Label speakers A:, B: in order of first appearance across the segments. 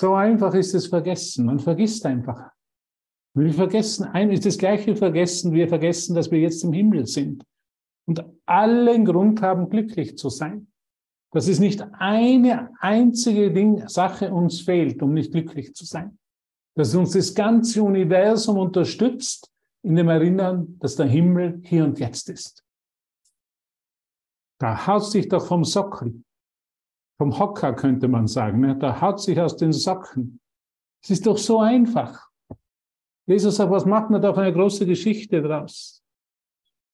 A: So einfach ist es vergessen. Man vergisst einfach. Wir vergessen, ein ist das gleiche Vergessen, wir vergessen, dass wir jetzt im Himmel sind und allen Grund haben, glücklich zu sein. Dass es nicht eine einzige Ding, Sache uns fehlt, um nicht glücklich zu sein. Dass uns das ganze Universum unterstützt in dem Erinnern, dass der Himmel hier und jetzt ist. Da haut sich doch vom Sockel, vom Hocker könnte man sagen, ne? da haut sich aus den Socken. Es ist doch so einfach. Jesus sagt, was macht man da für eine große Geschichte draus?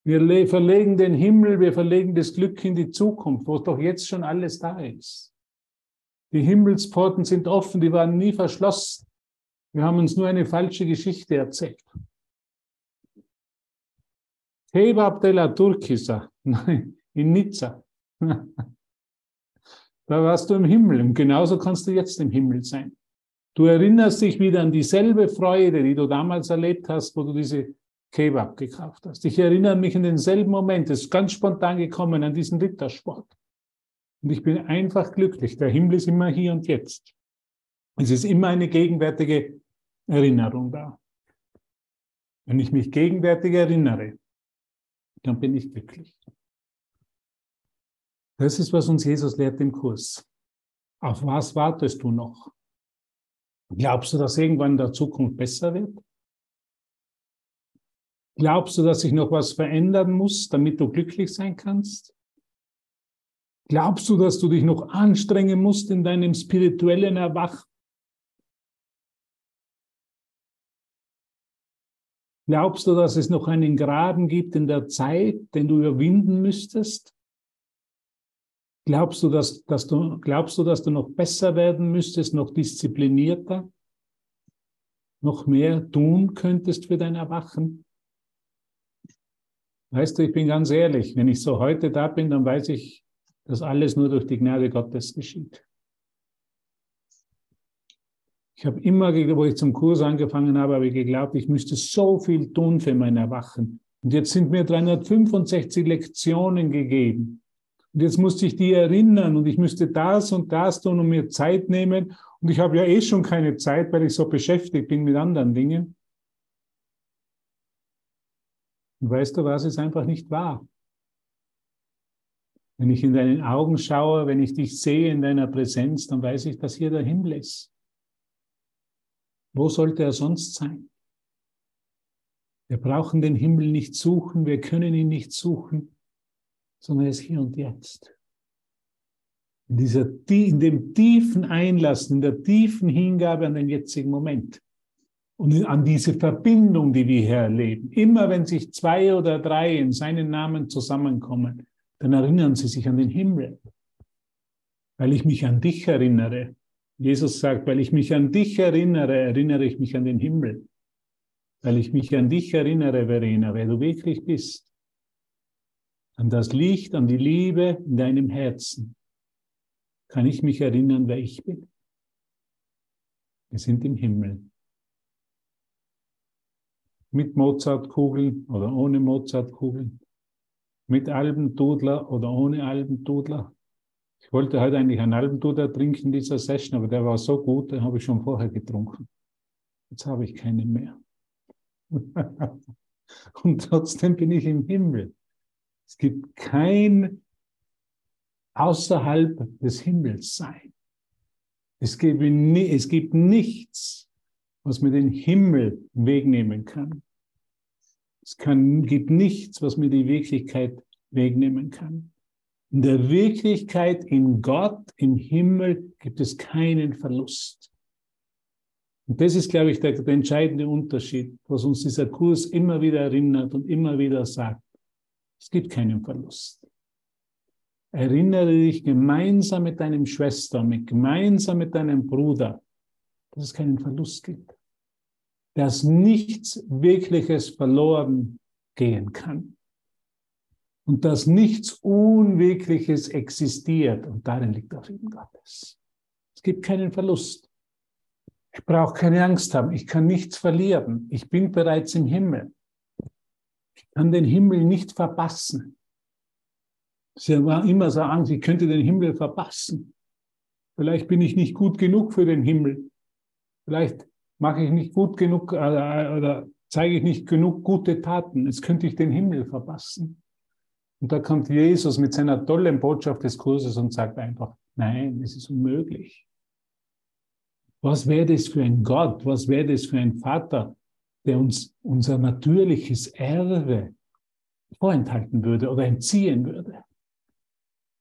A: Wir verlegen den Himmel, wir verlegen das Glück in die Zukunft, wo doch jetzt schon alles da ist. Die Himmelsporten sind offen, die waren nie verschlossen. Wir haben uns nur eine falsche Geschichte erzählt. Kebab de la Turquisa, nein, in Nizza. Da warst du im Himmel und genauso kannst du jetzt im Himmel sein. Du erinnerst dich wieder an dieselbe Freude, die du damals erlebt hast, wo du diese Kebab gekauft hast. Ich erinnere mich an denselben Moment, es ist ganz spontan gekommen, an diesen Rittersport. Und ich bin einfach glücklich. Der Himmel ist immer hier und jetzt. Es ist immer eine gegenwärtige Erinnerung da. Wenn ich mich gegenwärtig erinnere, dann bin ich glücklich. Das ist, was uns Jesus lehrt im Kurs. Auf was wartest du noch? Glaubst du, dass irgendwann in der Zukunft besser wird? Glaubst du, dass sich noch was verändern muss, damit du glücklich sein kannst? Glaubst du, dass du dich noch anstrengen musst in deinem spirituellen Erwachen? Glaubst du, dass es noch einen Graben gibt in der Zeit, den du überwinden müsstest? Glaubst du, dass, dass du, glaubst du, dass du noch besser werden müsstest, noch disziplinierter, noch mehr tun könntest für dein Erwachen? Weißt du, ich bin ganz ehrlich, wenn ich so heute da bin, dann weiß ich, dass alles nur durch die Gnade Gottes geschieht. Ich habe immer, wo ich zum Kurs angefangen habe, habe ich geglaubt, ich müsste so viel tun für mein Erwachen. Und jetzt sind mir 365 Lektionen gegeben. Und jetzt musste ich die erinnern und ich müsste das und das tun und mir Zeit nehmen. Und ich habe ja eh schon keine Zeit, weil ich so beschäftigt bin mit anderen Dingen. Und weißt du was, ist einfach nicht wahr. Wenn ich in deinen Augen schaue, wenn ich dich sehe in deiner Präsenz, dann weiß ich, dass hier der Himmel ist. Wo sollte er sonst sein? Wir brauchen den Himmel nicht suchen, wir können ihn nicht suchen, sondern er ist hier und jetzt. In, dieser, in dem tiefen Einlassen, in der tiefen Hingabe an den jetzigen Moment und an diese Verbindung, die wir hier erleben. Immer wenn sich zwei oder drei in seinen Namen zusammenkommen, dann erinnern sie sich an den Himmel. Weil ich mich an dich erinnere. Jesus sagt, weil ich mich an dich erinnere, erinnere ich mich an den Himmel. Weil ich mich an dich erinnere, Verena, wer du wirklich bist. An das Licht, an die Liebe in deinem Herzen. Kann ich mich erinnern, wer ich bin. Wir sind im Himmel mit Mozartkugeln oder ohne Mozartkugeln, mit Albendudler oder ohne Albendudler. Ich wollte heute eigentlich einen Albendudler trinken in dieser Session, aber der war so gut, den habe ich schon vorher getrunken. Jetzt habe ich keinen mehr. Und trotzdem bin ich im Himmel. Es gibt kein außerhalb des Himmels sein. Es gibt, es gibt nichts, was mir den Himmel wegnehmen kann. Es kann, gibt nichts, was mir die Wirklichkeit wegnehmen kann. In der Wirklichkeit, in Gott, im Himmel gibt es keinen Verlust. Und das ist, glaube ich, der, der entscheidende Unterschied, was uns dieser Kurs immer wieder erinnert und immer wieder sagt. Es gibt keinen Verlust. Erinnere dich gemeinsam mit deinem Schwester, mit, gemeinsam mit deinem Bruder, dass es keinen Verlust gibt. Dass nichts Wirkliches verloren gehen kann. Und dass nichts Unwirkliches existiert. Und darin liegt der Frieden Gottes. Es gibt keinen Verlust. Ich brauche keine Angst haben. Ich kann nichts verlieren. Ich bin bereits im Himmel. Ich kann den Himmel nicht verpassen. Sie war immer so Angst, ich könnte den Himmel verpassen. Vielleicht bin ich nicht gut genug für den Himmel. Vielleicht mache ich nicht gut genug äh, oder zeige ich nicht genug gute Taten. Jetzt könnte ich den Himmel verpassen. Und da kommt Jesus mit seiner tollen Botschaft des Kurses und sagt einfach, nein, es ist unmöglich. Was wäre das für ein Gott? Was wäre das für ein Vater, der uns unser natürliches Erbe vorenthalten würde oder entziehen würde?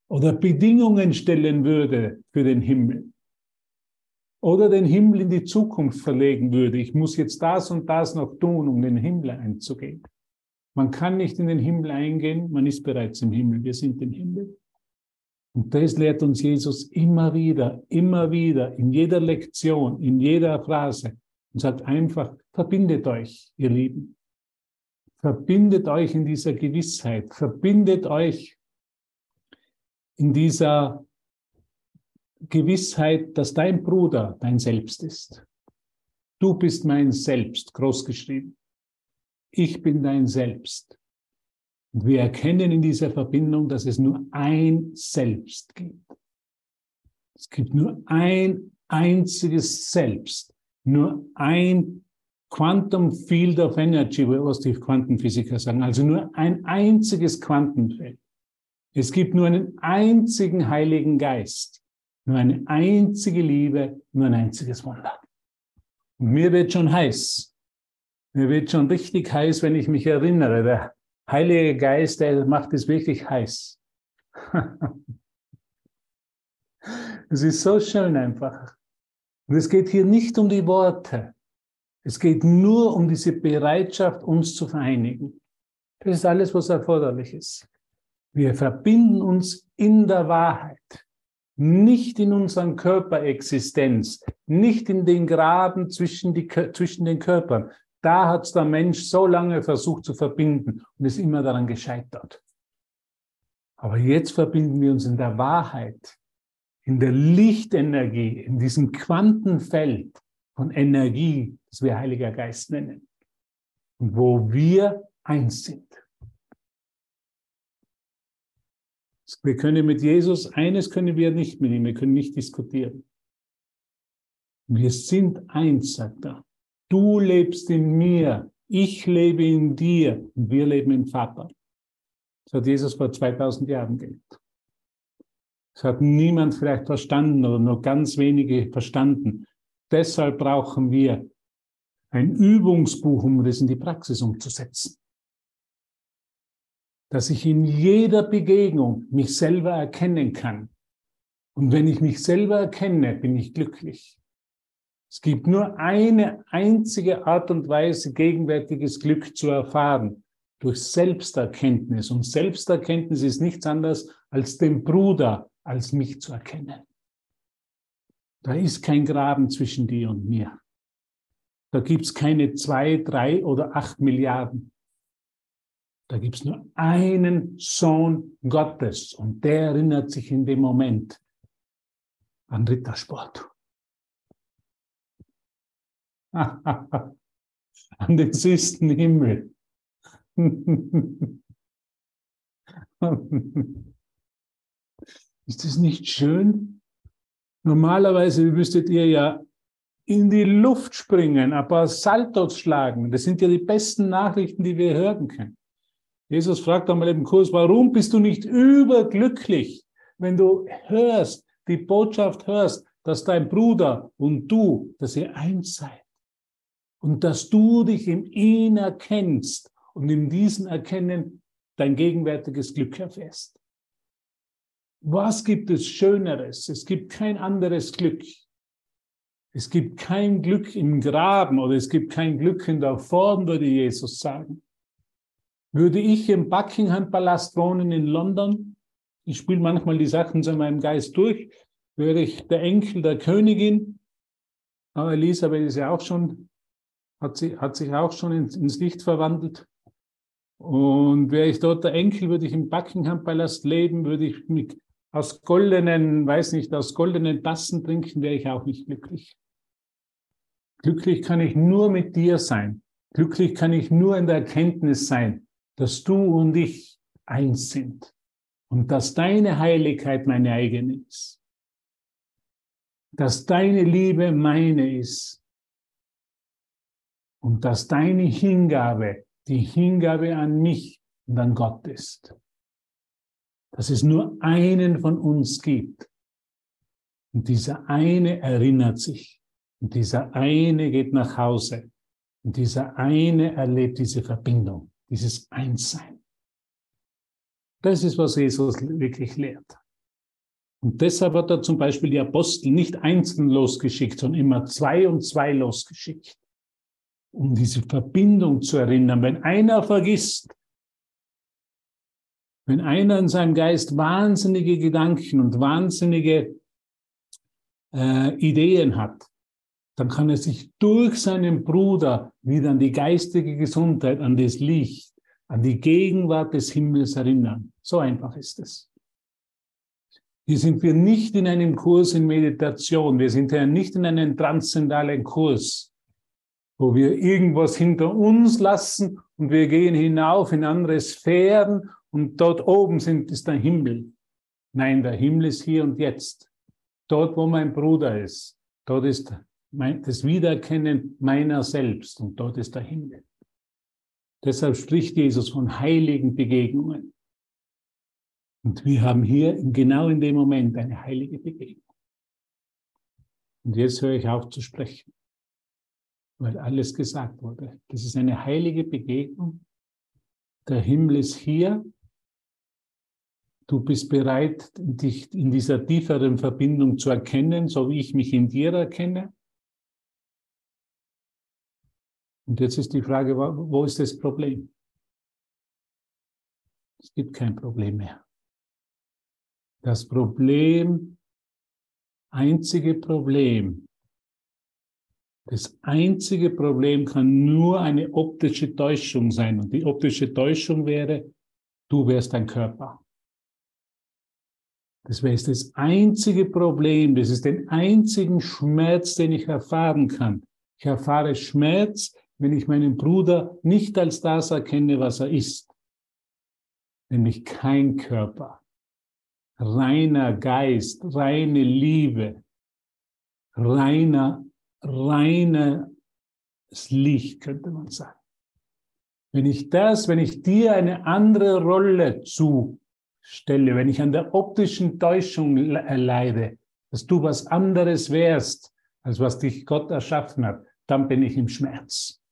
A: Oder Bedingungen stellen würde für den Himmel? oder den Himmel in die Zukunft verlegen würde. Ich muss jetzt das und das noch tun, um den Himmel einzugehen. Man kann nicht in den Himmel eingehen, man ist bereits im Himmel, wir sind im Himmel. Und das lehrt uns Jesus immer wieder, immer wieder, in jeder Lektion, in jeder Phrase und sagt einfach, verbindet euch, ihr Lieben. Verbindet euch in dieser Gewissheit, verbindet euch in dieser Gewissheit, dass dein Bruder dein Selbst ist. Du bist mein Selbst, großgeschrieben. Ich bin dein Selbst. Und wir erkennen in dieser Verbindung, dass es nur ein Selbst gibt. Es gibt nur ein einziges Selbst, nur ein Quantum Field of Energy, was die Quantenphysiker sagen, also nur ein einziges Quantenfeld. Es gibt nur einen einzigen Heiligen Geist. Nur eine einzige Liebe, nur ein einziges Wunder. Und mir wird schon heiß. Mir wird schon richtig heiß, wenn ich mich erinnere. Der Heilige Geist, der macht es wirklich heiß. es ist so schön einfach. Und es geht hier nicht um die Worte. Es geht nur um diese Bereitschaft, uns zu vereinigen. Das ist alles, was erforderlich ist. Wir verbinden uns in der Wahrheit nicht in unseren Körperexistenz, nicht in den Graben zwischen, die, zwischen den Körpern. Da hat der Mensch so lange versucht zu verbinden und ist immer daran gescheitert. Aber jetzt verbinden wir uns in der Wahrheit, in der Lichtenergie, in diesem Quantenfeld von Energie, das wir Heiliger Geist nennen. Wo wir eins sind. Wir können mit Jesus, eines können wir nicht mit ihm, wir können nicht diskutieren. Wir sind eins, sagt er. Du lebst in mir, ich lebe in dir und wir leben im Vater. Das hat Jesus vor 2000 Jahren gelebt. Das hat niemand vielleicht verstanden oder nur ganz wenige verstanden. Deshalb brauchen wir ein Übungsbuch, um das in die Praxis umzusetzen dass ich in jeder Begegnung mich selber erkennen kann. Und wenn ich mich selber erkenne, bin ich glücklich. Es gibt nur eine einzige Art und Weise, gegenwärtiges Glück zu erfahren, durch Selbsterkenntnis. Und Selbsterkenntnis ist nichts anderes, als den Bruder als mich zu erkennen. Da ist kein Graben zwischen dir und mir. Da gibt's keine zwei, drei oder acht Milliarden. Da gibt es nur einen Sohn Gottes und der erinnert sich in dem Moment an Rittersport. an den süßen Himmel. Ist das nicht schön? Normalerweise müsstet ihr ja in die Luft springen, ein paar Saltos schlagen. Das sind ja die besten Nachrichten, die wir hören können. Jesus fragt einmal im Kurs, warum bist du nicht überglücklich, wenn du hörst, die Botschaft hörst, dass dein Bruder und du, dass ihr eins seid und dass du dich im ihn erkennst und in diesem Erkennen dein gegenwärtiges Glück erfährst. Was gibt es Schöneres? Es gibt kein anderes Glück. Es gibt kein Glück im Graben oder es gibt kein Glück in der Form, würde Jesus sagen. Würde ich im Buckingham Palast wohnen in London, ich spiele manchmal die Sachen in meinem Geist durch, wäre ich der Enkel der Königin, aber Elisabeth ist ja auch schon, hat, sie, hat sich auch schon ins, ins Licht verwandelt. Und wäre ich dort der Enkel, würde ich im Buckingham Palast leben, würde ich mit aus goldenen, weiß nicht, aus goldenen Tassen trinken, wäre ich auch nicht glücklich. Glücklich kann ich nur mit dir sein. Glücklich kann ich nur in der Erkenntnis sein, dass du und ich eins sind und dass deine Heiligkeit meine eigene ist. Dass deine Liebe meine ist und dass deine Hingabe die Hingabe an mich und an Gott ist. Dass es nur einen von uns gibt. Und dieser eine erinnert sich. Und dieser eine geht nach Hause. Und dieser eine erlebt diese Verbindung, dieses Einssein. Das ist, was Jesus wirklich lehrt. Und deshalb hat er zum Beispiel die Apostel nicht einzeln losgeschickt, sondern immer zwei und zwei losgeschickt um diese Verbindung zu erinnern. Wenn einer vergisst, wenn einer in seinem Geist wahnsinnige Gedanken und wahnsinnige äh, Ideen hat, dann kann er sich durch seinen Bruder wieder an die geistige Gesundheit, an das Licht, an die Gegenwart des Himmels erinnern. So einfach ist es. Hier sind wir nicht in einem Kurs in Meditation, wir sind ja nicht in einem transzendalen Kurs, wo wir irgendwas hinter uns lassen und wir gehen hinauf in andere Sphären und dort oben sind, ist der Himmel. Nein, der Himmel ist hier und jetzt. Dort, wo mein Bruder ist, dort ist mein, das Wiedererkennen meiner selbst und dort ist der Himmel. Deshalb spricht Jesus von heiligen Begegnungen. Und wir haben hier genau in dem Moment eine heilige Begegnung. Und jetzt höre ich auf zu sprechen weil alles gesagt wurde. Das ist eine heilige Begegnung. Der Himmel ist hier. Du bist bereit, dich in dieser tieferen Verbindung zu erkennen, so wie ich mich in dir erkenne. Und jetzt ist die Frage, wo ist das Problem? Es gibt kein Problem mehr. Das Problem, einzige Problem, das einzige Problem kann nur eine optische Täuschung sein. Und die optische Täuschung wäre, du wärst ein Körper. Das wäre das einzige Problem, das ist den einzigen Schmerz, den ich erfahren kann. Ich erfahre Schmerz, wenn ich meinen Bruder nicht als das erkenne, was er ist. Nämlich kein Körper, reiner Geist, reine Liebe, reiner reines Licht, könnte man sagen. Wenn ich das, wenn ich dir eine andere Rolle zustelle, wenn ich an der optischen Täuschung leide, dass du was anderes wärst, als was dich Gott erschaffen hat, dann bin ich im Schmerz.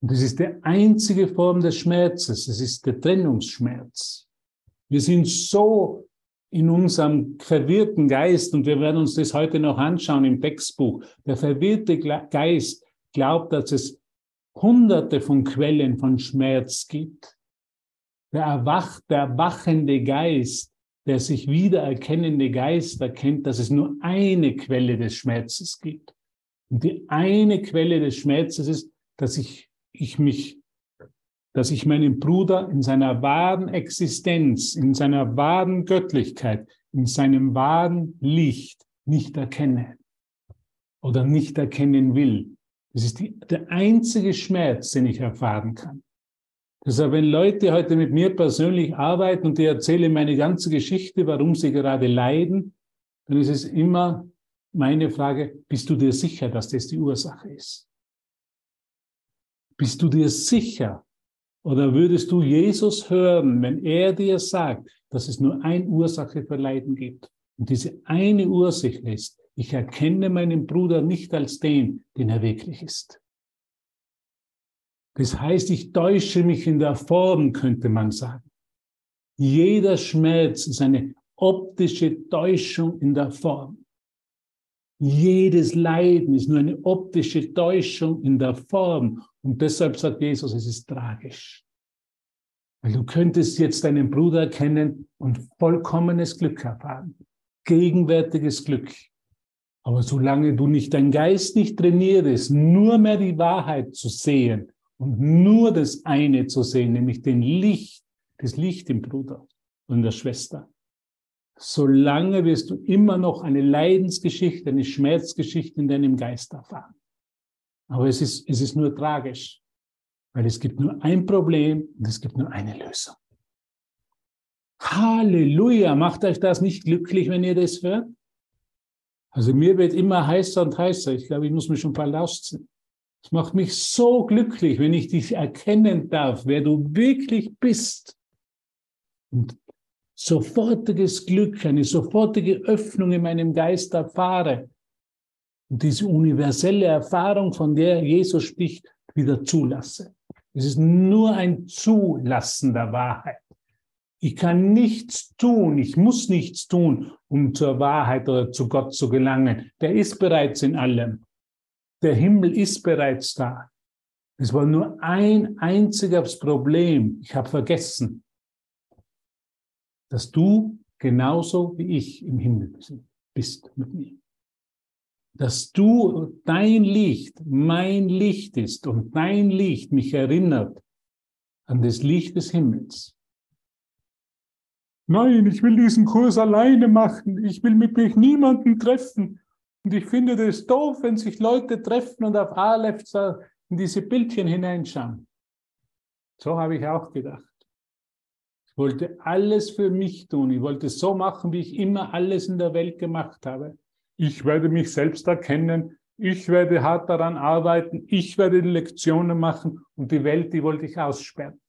A: Und das ist die einzige Form des Schmerzes. Es ist der Trennungsschmerz. Wir sind so in unserem verwirrten Geist, und wir werden uns das heute noch anschauen im Textbuch, der verwirrte Geist glaubt, dass es hunderte von Quellen von Schmerz gibt. Der, erwacht, der erwachende Geist, der sich wiedererkennende Geist erkennt, dass es nur eine Quelle des Schmerzes gibt. Und die eine Quelle des Schmerzes ist, dass ich, ich mich dass ich meinen Bruder in seiner wahren Existenz, in seiner wahren Göttlichkeit, in seinem wahren Licht nicht erkenne oder nicht erkennen will. Das ist die, der einzige Schmerz, den ich erfahren kann. Deshalb, wenn Leute heute mit mir persönlich arbeiten und die erzählen meine ganze Geschichte, warum sie gerade leiden, dann ist es immer meine Frage, bist du dir sicher, dass das die Ursache ist? Bist du dir sicher, oder würdest du Jesus hören, wenn er dir sagt, dass es nur eine Ursache für Leiden gibt? Und diese eine Ursache ist, ich erkenne meinen Bruder nicht als den, den er wirklich ist. Das heißt, ich täusche mich in der Form, könnte man sagen. Jeder Schmerz ist eine optische Täuschung in der Form. Jedes Leiden ist nur eine optische Täuschung in der Form. Und deshalb sagt Jesus, es ist tragisch. Weil du könntest jetzt deinen Bruder kennen und vollkommenes Glück erfahren. Gegenwärtiges Glück. Aber solange du nicht dein Geist nicht trainierst, nur mehr die Wahrheit zu sehen und nur das eine zu sehen, nämlich den Licht, das Licht im Bruder und der Schwester, solange wirst du immer noch eine Leidensgeschichte, eine Schmerzgeschichte in deinem Geist erfahren. Aber es ist, es ist nur tragisch, weil es gibt nur ein Problem und es gibt nur eine Lösung. Halleluja, macht euch das nicht glücklich, wenn ihr das hört? Also mir wird immer heißer und heißer. Ich glaube, ich muss mich schon bald ausziehen. Es macht mich so glücklich, wenn ich dich erkennen darf, wer du wirklich bist. Und sofortiges Glück, eine sofortige Öffnung in meinem Geist erfahre und diese universelle Erfahrung, von der Jesus spricht, wieder zulasse. Es ist nur ein Zulassen der Wahrheit. Ich kann nichts tun, ich muss nichts tun, um zur Wahrheit oder zu Gott zu gelangen. Der ist bereits in allem. Der Himmel ist bereits da. Es war nur ein einziges Problem. Ich habe vergessen, dass du genauso wie ich im Himmel bist mit mir. Dass du dein Licht mein Licht ist und dein Licht mich erinnert an das Licht des Himmels. Nein, ich will diesen Kurs alleine machen. Ich will mit mich niemanden treffen. Und ich finde das doof, wenn sich Leute treffen und auf Aleph in diese Bildchen hineinschauen. So habe ich auch gedacht. Ich wollte alles für mich tun. Ich wollte so machen, wie ich immer alles in der Welt gemacht habe. Ich werde mich selbst erkennen. Ich werde hart daran arbeiten. Ich werde Lektionen machen. Und die Welt, die wollte ich aussperren.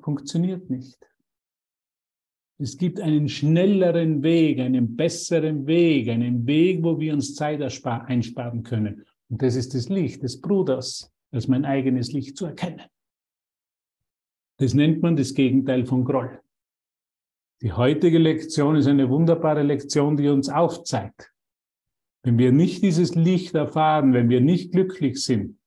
A: Funktioniert nicht. Es gibt einen schnelleren Weg, einen besseren Weg, einen Weg, wo wir uns Zeit einsparen können. Und das ist das Licht des Bruders, als mein eigenes Licht zu erkennen. Das nennt man das Gegenteil von Groll. Die heutige Lektion ist eine wunderbare Lektion, die uns aufzeigt. Wenn wir nicht dieses Licht erfahren, wenn wir nicht glücklich sind,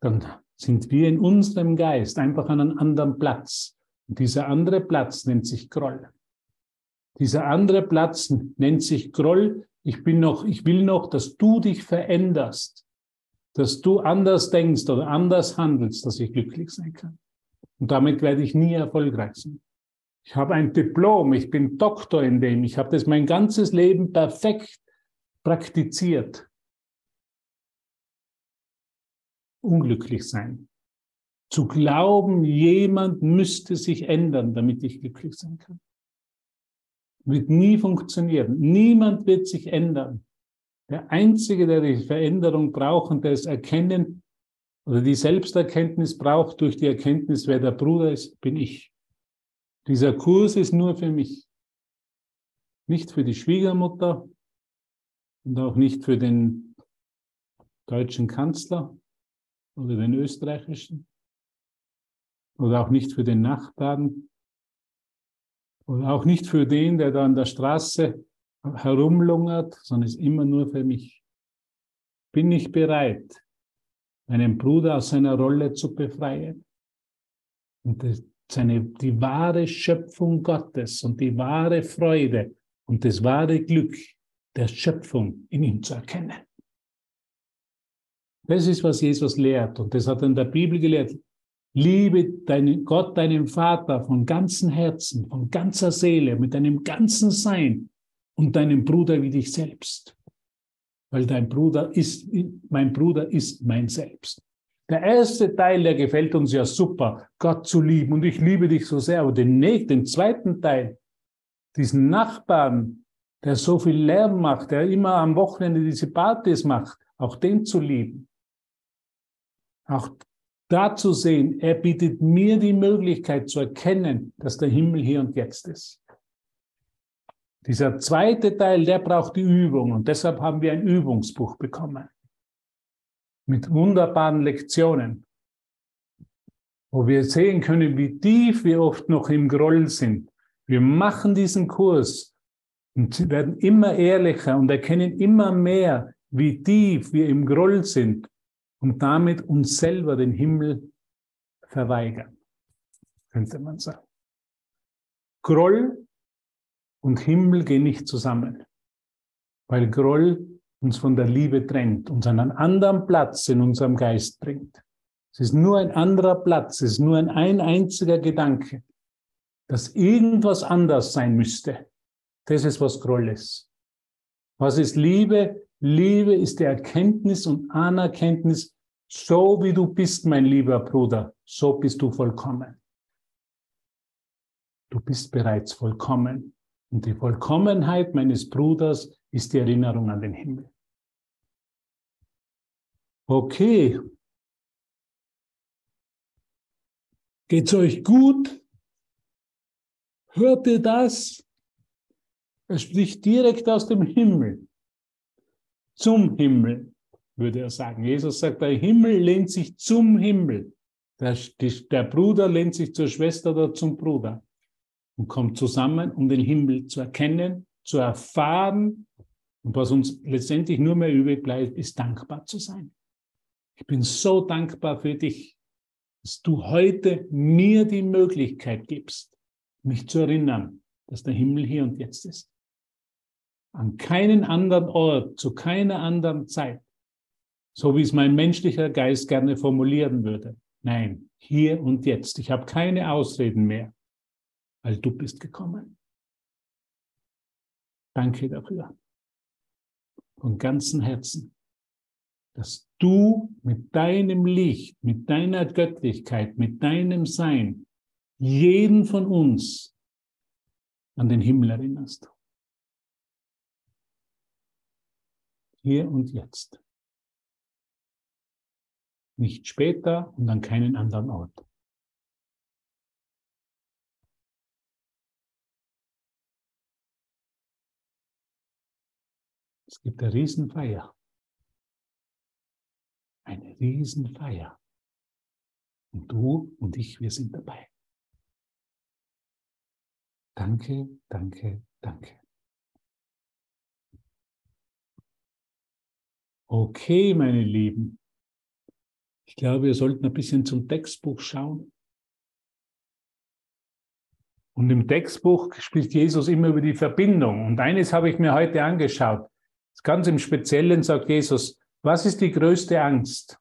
A: dann sind wir in unserem Geist einfach an einem anderen Platz. Und dieser andere Platz nennt sich Groll. Dieser andere Platz nennt sich Groll. Ich bin noch, ich will noch, dass du dich veränderst, dass du anders denkst oder anders handelst, dass ich glücklich sein kann. Und damit werde ich nie erfolgreich sein. Ich habe ein Diplom, ich bin Doktor in dem, ich habe das mein ganzes Leben perfekt praktiziert. Unglücklich sein. Zu glauben, jemand müsste sich ändern, damit ich glücklich sein kann. Wird nie funktionieren. Niemand wird sich ändern. Der Einzige, der die Veränderung braucht und der es erkennen oder die Selbsterkenntnis braucht durch die Erkenntnis, wer der Bruder ist, bin ich. Dieser Kurs ist nur für mich. Nicht für die Schwiegermutter und auch nicht für den deutschen Kanzler oder den österreichischen oder auch nicht für den Nachbarn und auch nicht für den, der da an der Straße herumlungert, sondern ist immer nur für mich. Bin ich bereit, meinen Bruder aus seiner Rolle zu befreien und seine, die wahre Schöpfung Gottes und die wahre Freude und das wahre Glück der Schöpfung in ihm zu erkennen. Das ist, was Jesus lehrt und das hat er in der Bibel gelehrt. Liebe deinen Gott, deinen Vater von ganzem Herzen, von ganzer Seele, mit deinem ganzen Sein und deinem Bruder wie dich selbst. Weil dein Bruder ist, mein Bruder ist mein Selbst. Der erste Teil, der gefällt uns ja super, Gott zu lieben und ich liebe dich so sehr. Aber den, den zweiten Teil, diesen Nachbarn, der so viel Lärm macht, der immer am Wochenende diese Partys macht, auch den zu lieben. Auch da zu sehen, er bietet mir die Möglichkeit zu erkennen, dass der Himmel hier und jetzt ist. Dieser zweite Teil, der braucht die Übung und deshalb haben wir ein Übungsbuch bekommen mit wunderbaren Lektionen, wo wir sehen können, wie tief wir oft noch im Groll sind. Wir machen diesen Kurs und werden immer ehrlicher und erkennen immer mehr, wie tief wir im Groll sind und damit uns selber den Himmel verweigern, könnte man sagen. Groll und Himmel gehen nicht zusammen, weil Groll uns von der Liebe trennt, uns an einen anderen Platz in unserem Geist bringt. Es ist nur ein anderer Platz, es ist nur ein, ein einziger Gedanke, dass irgendwas anders sein müsste. Das ist, was Groll ist. Was ist Liebe? Liebe ist die Erkenntnis und Anerkenntnis, so wie du bist, mein lieber Bruder, so bist du vollkommen. Du bist bereits vollkommen Und die Vollkommenheit meines Bruders ist die Erinnerung an den Himmel. Okay. Geht's euch gut? Hört ihr das? Er spricht direkt aus dem Himmel. Zum Himmel, würde er sagen. Jesus sagt, der Himmel lehnt sich zum Himmel. Der, der Bruder lehnt sich zur Schwester oder zum Bruder und kommt zusammen, um den Himmel zu erkennen, zu erfahren. Und was uns letztendlich nur mehr übrig bleibt, ist dankbar zu sein. Ich bin so dankbar für dich, dass du heute mir die Möglichkeit gibst, mich zu erinnern, dass der Himmel hier und jetzt ist. An keinen anderen Ort, zu keiner anderen Zeit, so wie es mein menschlicher Geist gerne formulieren würde. Nein, hier und jetzt. Ich habe keine Ausreden mehr, weil du bist gekommen. Danke dafür. Von ganzem Herzen, dass du mit deinem Licht, mit deiner Göttlichkeit, mit deinem Sein jeden von uns an den Himmel erinnerst. Hier und jetzt. Nicht später und an keinen anderen Ort. Es gibt eine Riesenfeier. Eine Riesenfeier. Und du und ich, wir sind dabei. Danke, danke, danke. Okay, meine Lieben. Ich glaube, wir sollten ein bisschen zum Textbuch schauen. Und im Textbuch spricht Jesus immer über die Verbindung. Und eines habe ich mir heute angeschaut. Ganz im Speziellen sagt Jesus, was ist die größte Angst?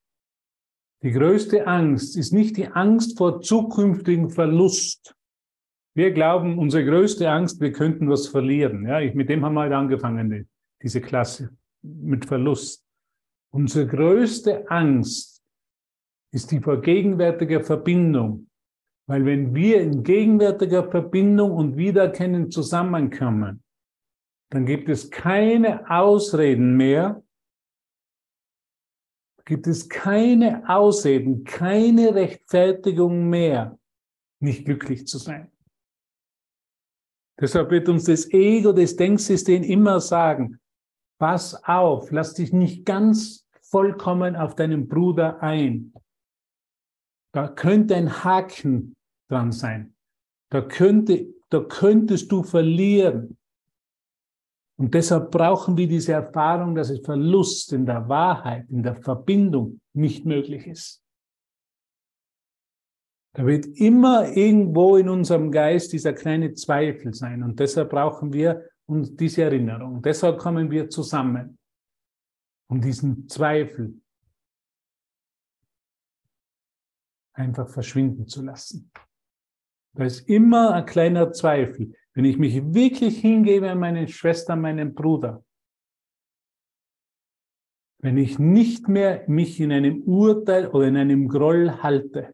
A: Die größte Angst ist nicht die Angst vor zukünftigen Verlust. Wir glauben, unsere größte Angst, wir könnten was verlieren. Ja, ich, mit dem haben wir heute angefangen, diese Klasse, mit Verlust. Unsere größte Angst ist die vor gegenwärtiger Verbindung. Weil wenn wir in gegenwärtiger Verbindung und Wiedererkennen zusammenkommen, dann gibt es keine Ausreden mehr, gibt es keine Ausreden, keine Rechtfertigung mehr, nicht glücklich zu sein. Deshalb wird uns das Ego, das Denksystem immer sagen, pass auf, lass dich nicht ganz vollkommen auf deinen Bruder ein. Da könnte ein Haken dran sein. Da, könnte, da könntest du verlieren. Und deshalb brauchen wir diese Erfahrung, dass es Verlust in der Wahrheit, in der Verbindung nicht möglich ist. Da wird immer irgendwo in unserem Geist dieser kleine Zweifel sein. Und deshalb brauchen wir uns diese Erinnerung. Deshalb kommen wir zusammen, um diesen Zweifel einfach verschwinden zu lassen. Da ist immer ein kleiner Zweifel. Wenn ich mich wirklich hingebe an meine Schwester, meinen Bruder, wenn ich nicht mehr mich in einem Urteil oder in einem Groll halte,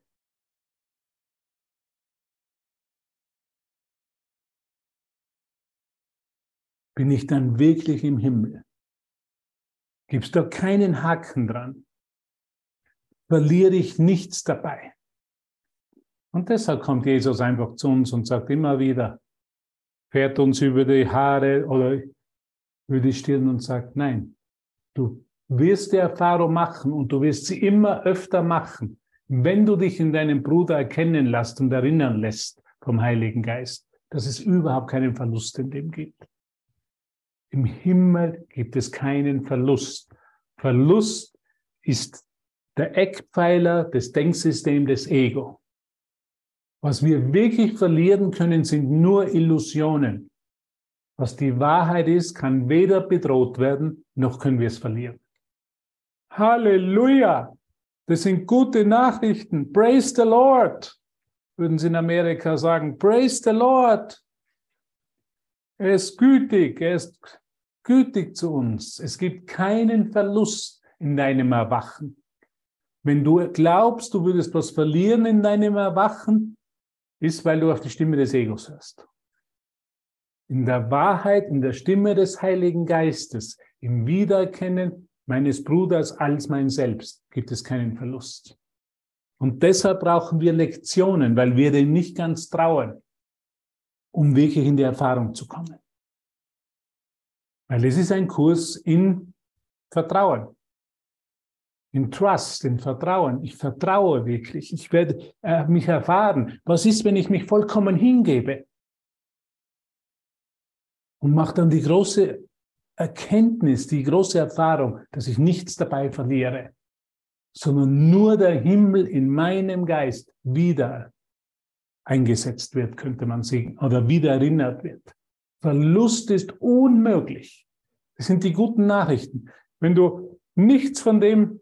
A: bin ich dann wirklich im Himmel? Gibt es da keinen Haken dran? Verliere ich nichts dabei? Und deshalb kommt Jesus einfach zu uns und sagt immer wieder, fährt uns über die Haare oder über die Stirn und sagt, nein, du wirst die Erfahrung machen und du wirst sie immer öfter machen, wenn du dich in deinem Bruder erkennen lässt und erinnern lässt vom Heiligen Geist, dass es überhaupt keinen Verlust in dem gibt. Im Himmel gibt es keinen Verlust. Verlust ist der Eckpfeiler des Denksystems des Ego. Was wir wirklich verlieren können, sind nur Illusionen. Was die Wahrheit ist, kann weder bedroht werden, noch können wir es verlieren. Halleluja! Das sind gute Nachrichten. Praise the Lord, würden sie in Amerika sagen. Praise the Lord. Er ist gütig, er ist gütig zu uns. Es gibt keinen Verlust in deinem Erwachen. Wenn du glaubst, du würdest was verlieren in deinem Erwachen, ist, weil du auf die Stimme des Egos hörst. in der Wahrheit, in der Stimme des Heiligen Geistes, im Wiedererkennen meines Bruders als mein Selbst gibt es keinen Verlust. Und deshalb brauchen wir Lektionen, weil wir dem nicht ganz trauen, um wirklich in die Erfahrung zu kommen. Weil es ist ein Kurs in Vertrauen, in Trust, in Vertrauen. Ich vertraue wirklich. Ich werde äh, mich erfahren. Was ist, wenn ich mich vollkommen hingebe? Und mache dann die große Erkenntnis, die große Erfahrung, dass ich nichts dabei verliere, sondern nur der Himmel in meinem Geist wieder eingesetzt wird, könnte man sagen, oder wieder erinnert wird. Verlust ist unmöglich. Das sind die guten Nachrichten. Wenn du nichts von dem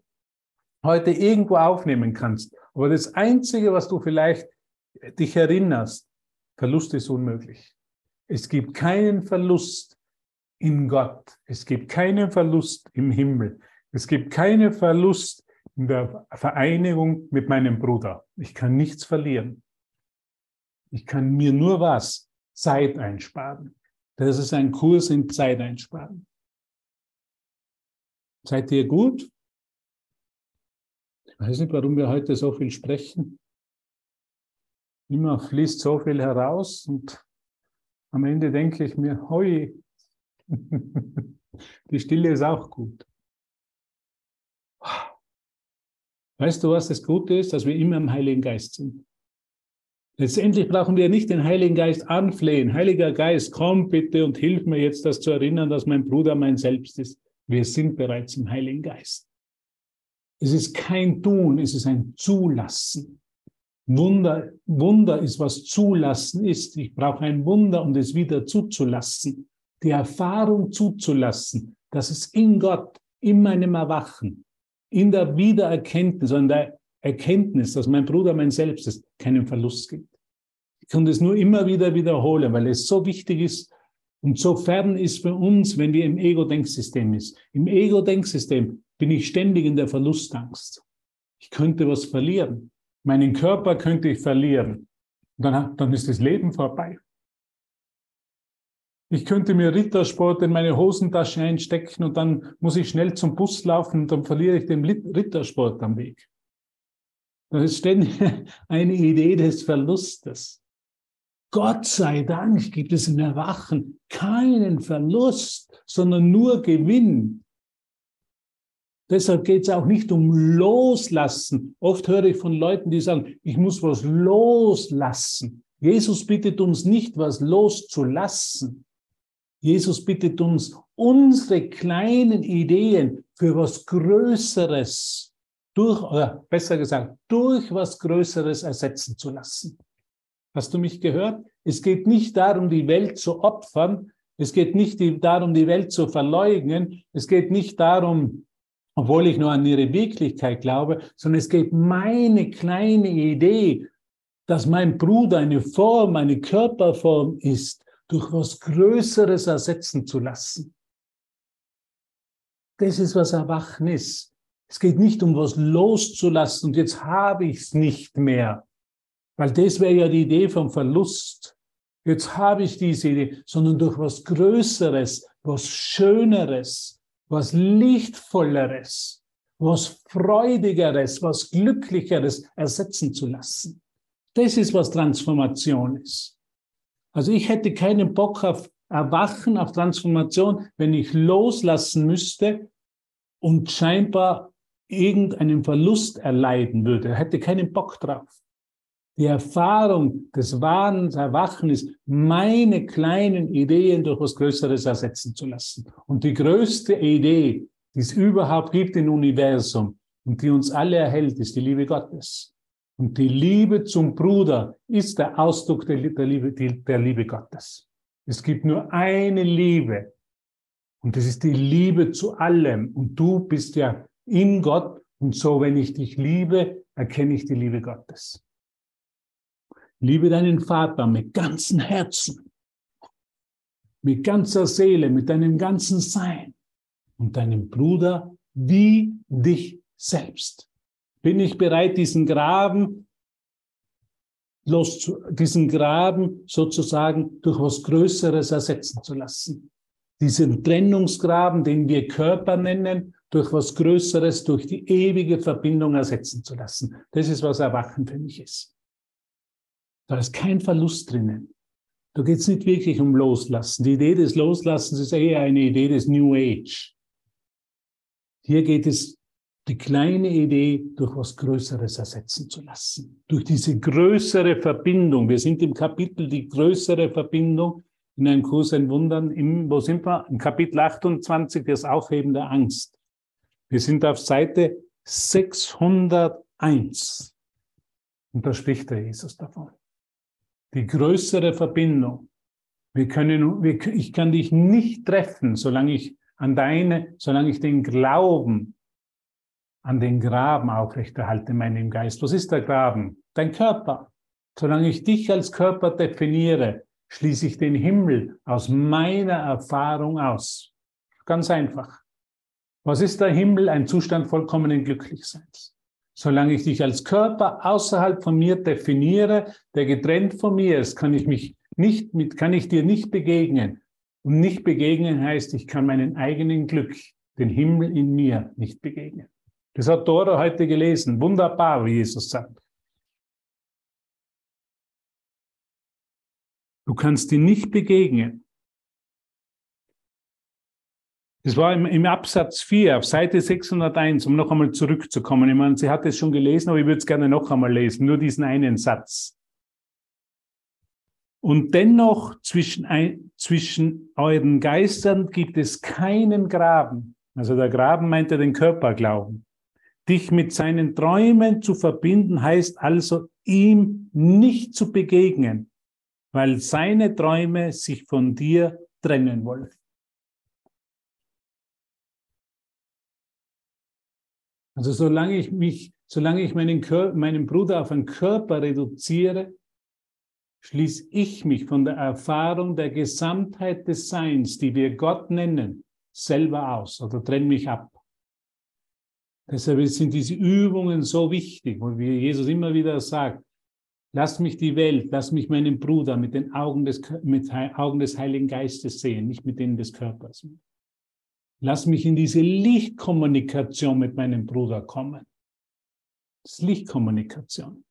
A: heute irgendwo aufnehmen kannst, aber das Einzige, was du vielleicht dich erinnerst, Verlust ist unmöglich. Es gibt keinen Verlust in Gott. Es gibt keinen Verlust im Himmel. Es gibt keinen Verlust in der Vereinigung mit meinem Bruder. Ich kann nichts verlieren. Ich kann mir nur was? Zeit einsparen. Das ist ein Kurs in Zeit einsparen. Seid ihr gut? Ich weiß nicht, warum wir heute so viel sprechen. Immer fließt so viel heraus und am Ende denke ich mir, hoi, die Stille ist auch gut. Weißt du, was das Gute ist? Dass wir immer im Heiligen Geist sind. Letztendlich brauchen wir nicht den Heiligen Geist anflehen. Heiliger Geist, komm bitte und hilf mir jetzt, das zu erinnern, dass mein Bruder mein Selbst ist. Wir sind bereits im Heiligen Geist. Es ist kein Tun, es ist ein Zulassen. Wunder, Wunder ist, was Zulassen ist. Ich brauche ein Wunder, um es wieder zuzulassen. Die Erfahrung zuzulassen, dass es in Gott, in meinem Erwachen, in der Wiedererkenntnis, in der Erkenntnis, dass mein Bruder mein Selbst ist, keinen Verlust gibt. Ich kann das nur immer wieder wiederholen, weil es so wichtig ist und so fern ist für uns, wenn wir im Ego-Denksystem ist. Im Ego-Denksystem bin ich ständig in der Verlustangst. Ich könnte was verlieren. Meinen Körper könnte ich verlieren. Dann, dann ist das Leben vorbei. Ich könnte mir Rittersport in meine Hosentasche einstecken und dann muss ich schnell zum Bus laufen und dann verliere ich den Rittersport am Weg. Das ist ständig eine Idee des Verlustes. Gott sei Dank gibt es im Erwachen keinen Verlust, sondern nur Gewinn. Deshalb geht es auch nicht um Loslassen. Oft höre ich von Leuten, die sagen, ich muss was loslassen. Jesus bittet uns nicht, was loszulassen. Jesus bittet uns, unsere kleinen Ideen für was Größeres durch, oder besser gesagt, durch was Größeres ersetzen zu lassen. Hast du mich gehört? Es geht nicht darum, die Welt zu opfern. Es geht nicht darum, die Welt zu verleugnen. Es geht nicht darum, obwohl ich nur an ihre Wirklichkeit glaube, sondern es geht meine kleine Idee, dass mein Bruder eine Form, eine Körperform ist, durch was Größeres ersetzen zu lassen. Das ist, was Erwachen ist. Es geht nicht um was loszulassen und jetzt habe ich es nicht mehr, weil das wäre ja die Idee vom Verlust. Jetzt habe ich diese Idee, sondern durch was Größeres, was Schöneres, was Lichtvolleres, was Freudigeres, was Glücklicheres ersetzen zu lassen. Das ist, was Transformation ist. Also ich hätte keinen Bock auf Erwachen, auf Transformation, wenn ich loslassen müsste und scheinbar irgendeinen Verlust erleiden würde. Er hätte keinen Bock drauf. Die Erfahrung des wahren Erwachens, meine kleinen Ideen durch was Größeres ersetzen zu lassen. Und die größte Idee, die es überhaupt gibt im Universum und die uns alle erhält, ist die Liebe Gottes. Und die Liebe zum Bruder ist der Ausdruck der, Liebe, der Liebe Gottes. Es gibt nur eine Liebe. Und das ist die Liebe zu allem. Und du bist ja in Gott. Und so, wenn ich dich liebe, erkenne ich die Liebe Gottes. Liebe deinen Vater mit ganzem Herzen, mit ganzer Seele, mit deinem ganzen Sein und deinem Bruder wie dich selbst. Bin ich bereit, diesen Graben los, diesen Graben sozusagen durch was Größeres ersetzen zu lassen. Diesen Trennungsgraben, den wir Körper nennen, durch was Größeres, durch die ewige Verbindung ersetzen zu lassen. Das ist, was Erwachen für mich ist. Da ist kein Verlust drinnen. Da geht es nicht wirklich um Loslassen. Die Idee des Loslassens ist eher eine Idee des New Age. Hier geht es, die kleine Idee durch was Größeres ersetzen zu lassen. Durch diese größere Verbindung. Wir sind im Kapitel die größere Verbindung in einem Kurs ein Wundern. Im, wo sind wir? Im Kapitel 28, das Aufheben der Angst. Wir sind auf Seite 601. Und da spricht der Jesus davon die größere Verbindung. Wir können, wir, ich kann dich nicht treffen, solange ich an deine, solange ich den Glauben an den Graben aufrechterhalte in meinem Geist. Was ist der Graben? Dein Körper. Solange ich dich als Körper definiere, schließe ich den Himmel aus meiner Erfahrung aus. Ganz einfach. Was ist der Himmel? Ein Zustand vollkommenen Glücklichseins. Solange ich dich als Körper außerhalb von mir definiere, der getrennt von mir ist, kann ich mich nicht mit, kann ich dir nicht begegnen. Und nicht begegnen heißt, ich kann meinen eigenen Glück, den Himmel in mir nicht begegnen. Das hat Dora heute gelesen. Wunderbar, wie Jesus sagt. Du kannst dir nicht begegnen. Das war im, im, Absatz 4 auf Seite 601, um noch einmal zurückzukommen. Ich meine, sie hat es schon gelesen, aber ich würde es gerne noch einmal lesen, nur diesen einen Satz. Und dennoch zwischen, zwischen euren Geistern gibt es keinen Graben. Also der Graben meint ja den Körperglauben. Dich mit seinen Träumen zu verbinden heißt also, ihm nicht zu begegnen, weil seine Träume sich von dir trennen wollen. Also solange ich mich, solange ich meinen, meinen Bruder auf einen Körper reduziere, schließe ich mich von der Erfahrung der Gesamtheit des Seins, die wir Gott nennen, selber aus oder trenne mich ab. Deshalb sind diese Übungen so wichtig, wo wie Jesus immer wieder sagt, lass mich die Welt, lass mich meinen Bruder mit den Augen des, mit Augen des Heiligen Geistes sehen, nicht mit denen des Körpers. Lass mich in diese Lichtkommunikation mit meinem Bruder kommen. Das ist Lichtkommunikation.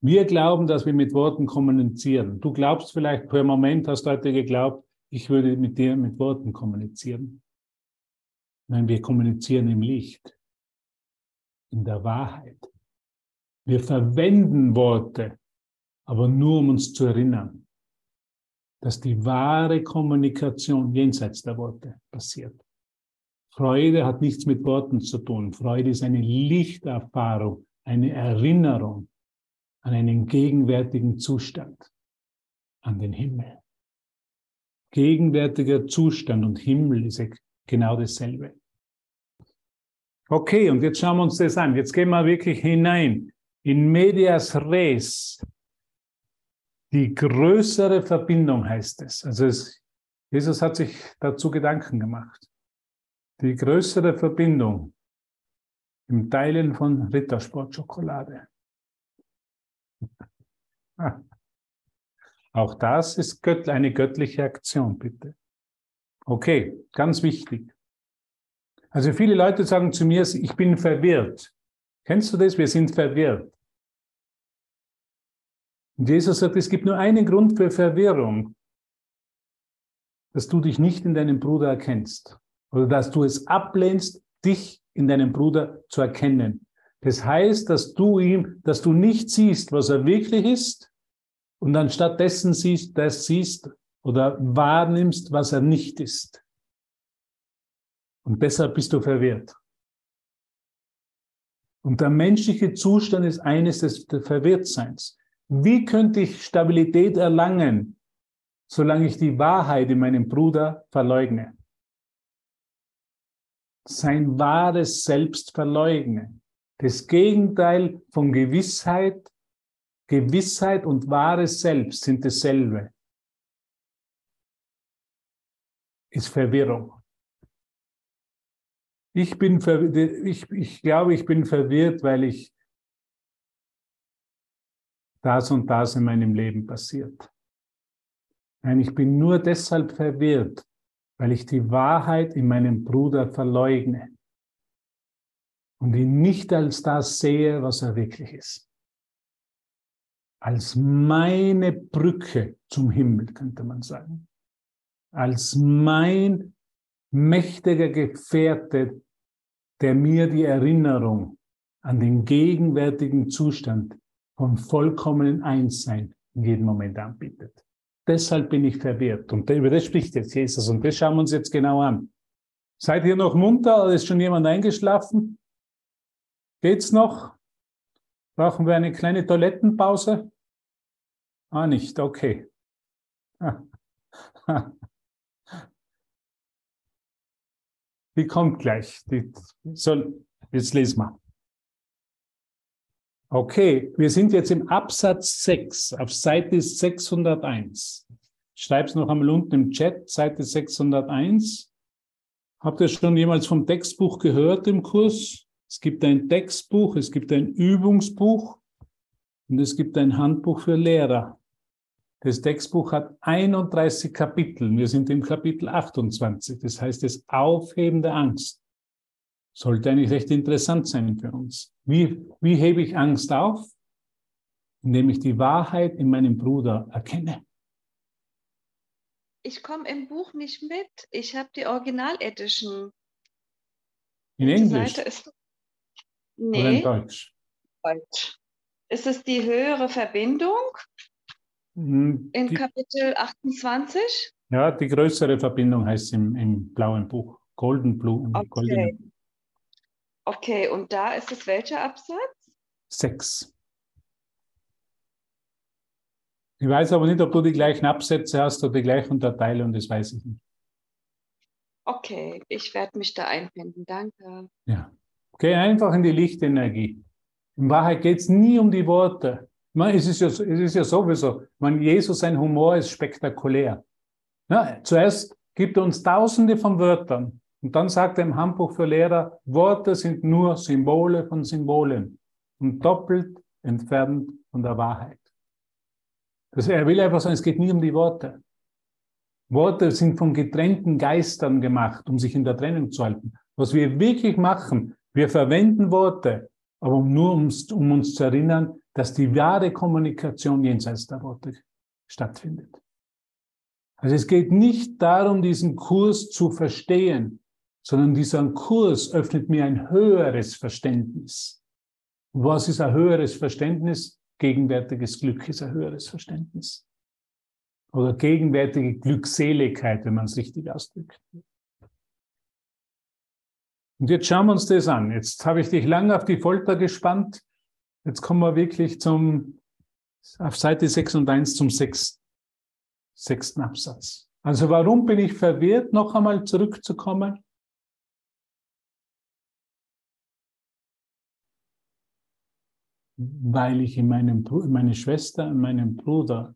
A: Wir glauben, dass wir mit Worten kommunizieren. Du glaubst vielleicht, per Moment hast du heute geglaubt, ich würde mit dir mit Worten kommunizieren. Nein, wir kommunizieren im Licht, in der Wahrheit. Wir verwenden Worte, aber nur um uns zu erinnern dass die wahre Kommunikation jenseits der Worte passiert. Freude hat nichts mit Worten zu tun. Freude ist eine Lichterfahrung, eine Erinnerung an einen gegenwärtigen Zustand, an den Himmel. Gegenwärtiger Zustand und Himmel ist genau dasselbe. Okay, und jetzt schauen wir uns das an. Jetzt gehen wir wirklich hinein in medias res, die größere Verbindung heißt es. Also es, Jesus hat sich dazu Gedanken gemacht. Die größere Verbindung im Teilen von Rittersportschokolade. Auch das ist eine göttliche Aktion, bitte. Okay, ganz wichtig. Also viele Leute sagen zu mir, ich bin verwirrt. Kennst du das? Wir sind verwirrt. Und Jesus sagt, es gibt nur einen Grund für Verwirrung, dass du dich nicht in deinem Bruder erkennst oder dass du es ablehnst, dich in deinem Bruder zu erkennen. Das heißt, dass du ihm, dass du nicht siehst, was er wirklich ist und dann stattdessen siehst, das siehst oder wahrnimmst, was er nicht ist. Und deshalb bist du verwirrt. Und der menschliche Zustand ist eines des Verwirrtseins. Wie könnte ich Stabilität erlangen, solange ich die Wahrheit in meinem Bruder verleugne? Sein wahres Selbst verleugne. Das Gegenteil von Gewissheit, Gewissheit und wahres Selbst sind dasselbe. Ist Verwirrung. Ich bin, ich, ich glaube, ich bin verwirrt, weil ich das und das in meinem Leben passiert. Nein, ich bin nur deshalb verwirrt, weil ich die Wahrheit in meinem Bruder verleugne und ihn nicht als das sehe, was er wirklich ist. Als meine Brücke zum Himmel, könnte man sagen. Als mein mächtiger Gefährte, der mir die Erinnerung an den gegenwärtigen Zustand von vollkommenen Einssein in jedem Moment anbietet. Deshalb bin ich verwirrt. Und über das spricht jetzt Jesus. Und das schauen wir uns jetzt genau an. Seid ihr noch munter oder ist schon jemand eingeschlafen? Geht's noch? Brauchen wir eine kleine Toilettenpause? Ah, nicht, okay. Die kommt gleich. Die soll, jetzt lesen wir. Okay, wir sind jetzt im Absatz 6 auf Seite 601. Ich schreibe es noch einmal unten im Chat, Seite 601. Habt ihr schon jemals vom Textbuch gehört im Kurs? Es gibt ein Textbuch, es gibt ein Übungsbuch und es gibt ein Handbuch für Lehrer. Das Textbuch hat 31 Kapitel. Wir sind im Kapitel 28. Das heißt, das Aufheben der Angst. Sollte eigentlich recht interessant sein für uns. Wie, wie hebe ich Angst auf? Indem ich die Wahrheit in meinem Bruder erkenne.
B: Ich komme im Buch nicht mit. Ich habe die Original-Edition.
A: In Englisch?
B: Ist
A: nee. Oder in Deutsch?
B: Deutsch. Ist es die höhere Verbindung?
A: Hm,
B: in
A: die,
B: Kapitel 28?
A: Ja, die größere Verbindung heißt im, im blauen Buch. Golden Blue.
B: Okay.
A: Goldene.
B: Okay, und da ist es welcher Absatz?
A: Sechs. Ich weiß aber nicht, ob du die gleichen Absätze hast oder die gleichen Unterteilungen, das weiß ich nicht.
B: Okay, ich werde mich da einfinden. Danke.
A: Ja. Geh einfach in die Lichtenergie. In Wahrheit geht es nie um die Worte. Man, es, ist ja, es ist ja sowieso, man, Jesus, sein Humor ist spektakulär. Ja, zuerst gibt er uns tausende von Wörtern und dann sagt er im Handbuch für Lehrer, Worte sind nur Symbole von Symbolen und doppelt entfernt von der Wahrheit. Das, er will einfach sagen, es geht nie um die Worte. Worte sind von getrennten Geistern gemacht, um sich in der Trennung zu halten. Was wir wirklich machen, wir verwenden Worte, aber nur um, um uns zu erinnern, dass die wahre Kommunikation jenseits der Worte stattfindet. Also es geht nicht darum, diesen Kurs zu verstehen, sondern dieser Kurs öffnet mir ein höheres Verständnis. Was ist ein höheres Verständnis? Gegenwärtiges Glück ist ein höheres Verständnis. Oder gegenwärtige Glückseligkeit, wenn man es richtig ausdrückt. Und jetzt schauen wir uns das an. Jetzt habe ich dich lange auf die Folter gespannt. Jetzt kommen wir wirklich zum, auf Seite 6 und 1 zum sechsten, sechsten Absatz. Also warum bin ich verwirrt, noch einmal zurückzukommen? Weil ich in meinem, meine Schwester, in meinem Bruder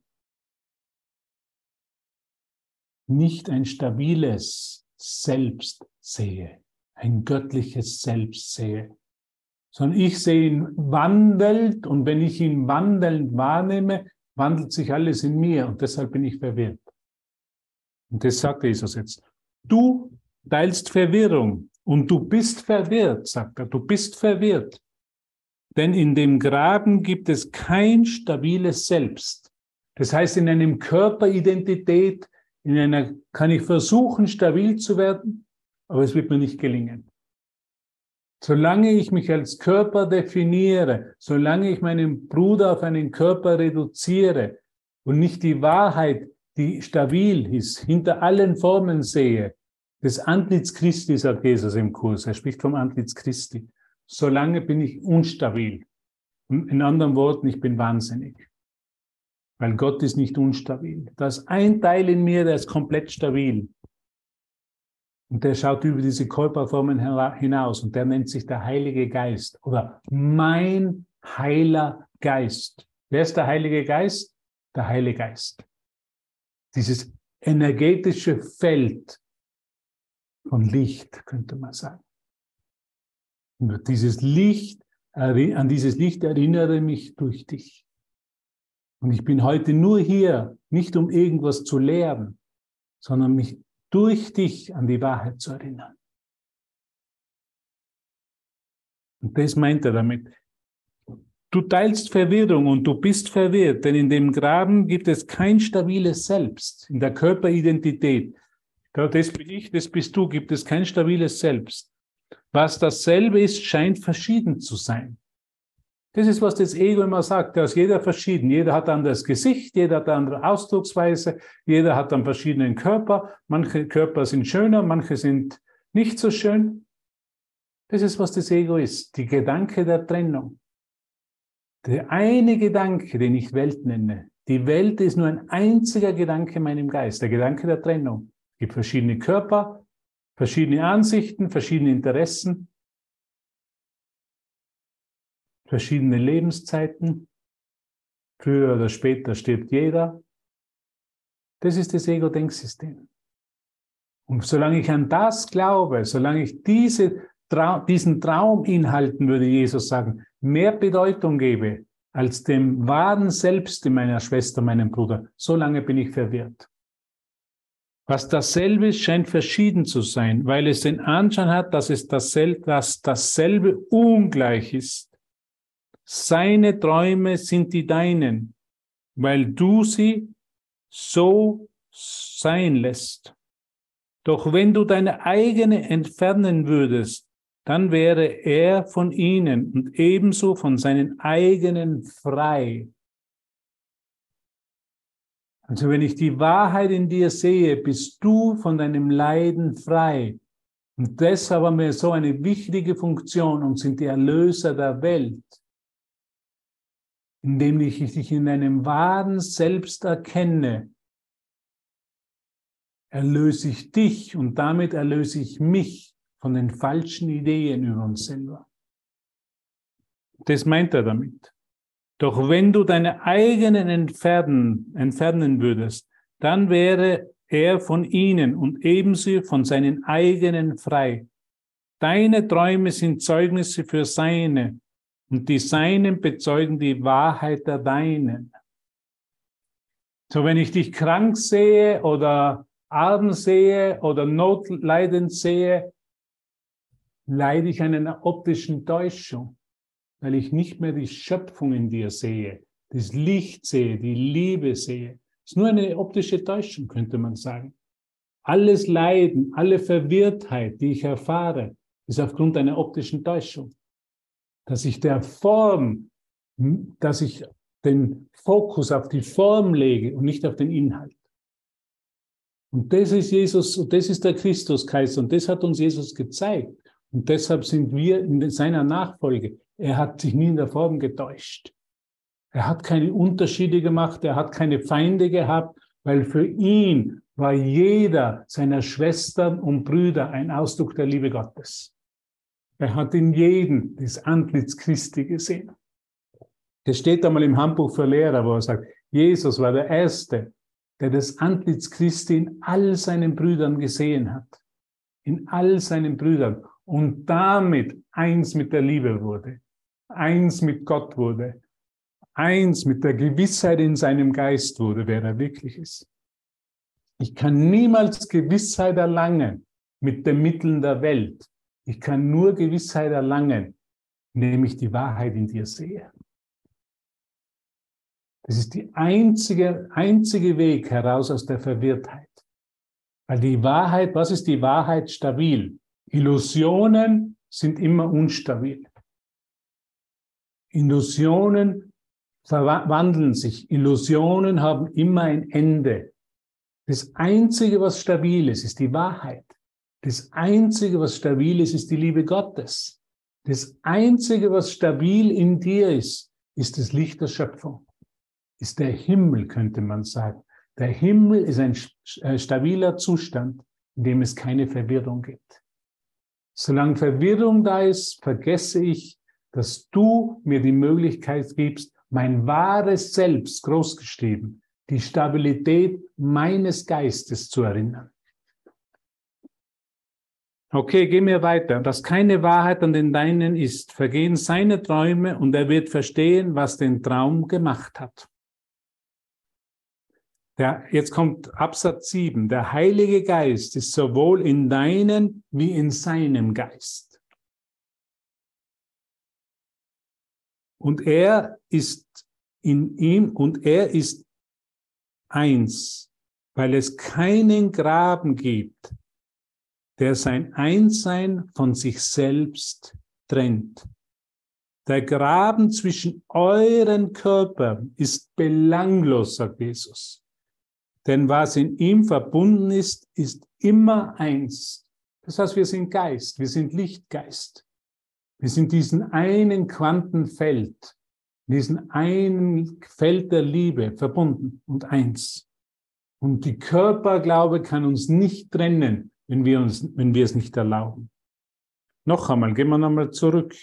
A: nicht ein stabiles Selbst sehe, ein göttliches Selbst sehe, sondern ich sehe ihn wandelt und wenn ich ihn wandelnd wahrnehme, wandelt sich alles in mir und deshalb bin ich verwirrt. Und das sagt Jesus jetzt. Du teilst Verwirrung und du bist verwirrt, sagt er, du bist verwirrt. Denn in dem Graben gibt es kein stabiles Selbst. Das heißt, in einem Körperidentität, in einer, kann ich versuchen, stabil zu werden, aber es wird mir nicht gelingen. Solange ich mich als Körper definiere, solange ich meinen Bruder auf einen Körper reduziere und nicht die Wahrheit, die stabil ist, hinter allen Formen sehe, des Antlitz Christi, sagt Jesus im Kurs, er spricht vom Antlitz Christi, solange bin ich unstabil. In anderen Worten, ich bin wahnsinnig. Weil Gott ist nicht unstabil. Da ist ein Teil in mir, der ist komplett stabil. Und der schaut über diese Körperformen hinaus und der nennt sich der Heilige Geist oder mein heiler Geist. Wer ist der Heilige Geist? Der Heilige Geist. Dieses energetische Feld von Licht, könnte man sagen. Und dieses Licht, an dieses Licht erinnere mich durch dich. Und ich bin heute nur hier, nicht um irgendwas zu lehren, sondern mich durch dich an die Wahrheit zu erinnern. Und das meint er damit. Du teilst Verwirrung und du bist verwirrt, denn in dem Graben gibt es kein stabiles Selbst. In der Körperidentität, da das bin ich, das bist du, gibt es kein stabiles Selbst. Was dasselbe ist, scheint verschieden zu sein. Das ist, was das Ego immer sagt. Da ist jeder verschieden. Jeder hat ein anderes Gesicht, jeder hat eine andere Ausdrucksweise, jeder hat einen verschiedenen Körper. Manche Körper sind schöner, manche sind nicht so schön. Das ist, was das Ego ist. Die Gedanke der Trennung. Der eine Gedanke, den ich Welt nenne, die Welt ist nur ein einziger Gedanke in meinem Geist, der Gedanke der Trennung. Es gibt verschiedene Körper, verschiedene Ansichten, verschiedene Interessen, verschiedene Lebenszeiten. Früher oder später stirbt jeder. Das ist das Ego-Denksystem. Und solange ich an das glaube, solange ich diese diesen Trauminhalten, würde Jesus sagen, mehr Bedeutung gebe als dem wahren Selbst in meiner Schwester, meinem Bruder, so lange bin ich verwirrt. Was dasselbe ist, scheint verschieden zu sein, weil es den Anschein hat, dass es dasselbe, dass dasselbe ungleich ist. Seine Träume sind die deinen, weil du sie so sein lässt. Doch wenn du deine eigene entfernen würdest, dann wäre er von ihnen und ebenso von seinen eigenen frei. Also wenn ich die Wahrheit in dir sehe, bist du von deinem Leiden frei. Und deshalb haben wir so eine wichtige Funktion und sind die Erlöser der Welt, indem ich dich in deinem wahren Selbst erkenne, erlöse ich dich und damit erlöse ich mich von den falschen Ideen über uns selber. Das meint er damit. Doch wenn du deine eigenen entfernen, entfernen würdest, dann wäre er von ihnen und ebenso von seinen eigenen frei. Deine Träume sind Zeugnisse für seine und die seinen bezeugen die Wahrheit der deinen. So, wenn ich dich krank sehe oder arm sehe oder notleidend sehe, leide ich an einer optischen Täuschung, weil ich nicht mehr die Schöpfung in dir sehe, das Licht sehe, die Liebe sehe. Es ist nur eine optische Täuschung, könnte man sagen. Alles Leiden, alle Verwirrtheit, die ich erfahre, ist aufgrund einer optischen Täuschung. Dass ich der Form, dass ich den Fokus auf die Form lege und nicht auf den Inhalt. Und das ist Jesus, und das ist der Christuskaiser, und das hat uns Jesus gezeigt. Und deshalb sind wir in seiner Nachfolge. Er hat sich nie in der Form getäuscht. Er hat keine Unterschiede gemacht, er hat keine Feinde gehabt, weil für ihn war jeder seiner Schwestern und Brüder ein Ausdruck der Liebe Gottes. Er hat in jedem das Antlitz Christi gesehen. Das steht einmal im Handbuch für Lehrer, wo er sagt, Jesus war der Erste, der das Antlitz Christi in all seinen Brüdern gesehen hat. In all seinen Brüdern und damit eins mit der Liebe wurde, eins mit Gott wurde, eins mit der Gewissheit in seinem Geist wurde, wer er wirklich ist. Ich kann niemals Gewissheit erlangen mit den Mitteln der Welt. Ich kann nur Gewissheit erlangen, indem ich die Wahrheit in dir sehe. Das ist die einzige, einzige Weg heraus aus der Verwirrtheit. Weil die Wahrheit, was ist die Wahrheit stabil? Illusionen sind immer unstabil. Illusionen verwandeln sich. Illusionen haben immer ein Ende. Das Einzige, was stabil ist, ist die Wahrheit. Das Einzige, was stabil ist, ist die Liebe Gottes. Das Einzige, was stabil in dir ist, ist das Licht der Schöpfung. Ist der Himmel, könnte man sagen. Der Himmel ist ein äh, stabiler Zustand, in dem es keine Verwirrung gibt. Solange Verwirrung da ist, vergesse ich, dass du mir die Möglichkeit gibst, mein wahres Selbst, großgeschrieben, die Stabilität meines Geistes zu erinnern. Okay, gehen wir weiter. Dass keine Wahrheit an den Deinen ist, vergehen seine Träume und er wird verstehen, was den Traum gemacht hat. Der, jetzt kommt Absatz 7. Der Heilige Geist ist sowohl in deinem wie in seinem Geist. Und er ist in ihm und er ist eins, weil es keinen Graben gibt, der sein Einssein von sich selbst trennt. Der Graben zwischen euren Körpern ist belanglos, sagt Jesus. Denn was in ihm verbunden ist, ist immer eins. Das heißt, wir sind Geist, wir sind Lichtgeist. Wir sind diesen einen Quantenfeld, diesen einen Feld der Liebe verbunden und eins. Und die Körperglaube kann uns nicht trennen, wenn wir, uns, wenn wir es nicht erlauben. Noch einmal, gehen wir nochmal zurück.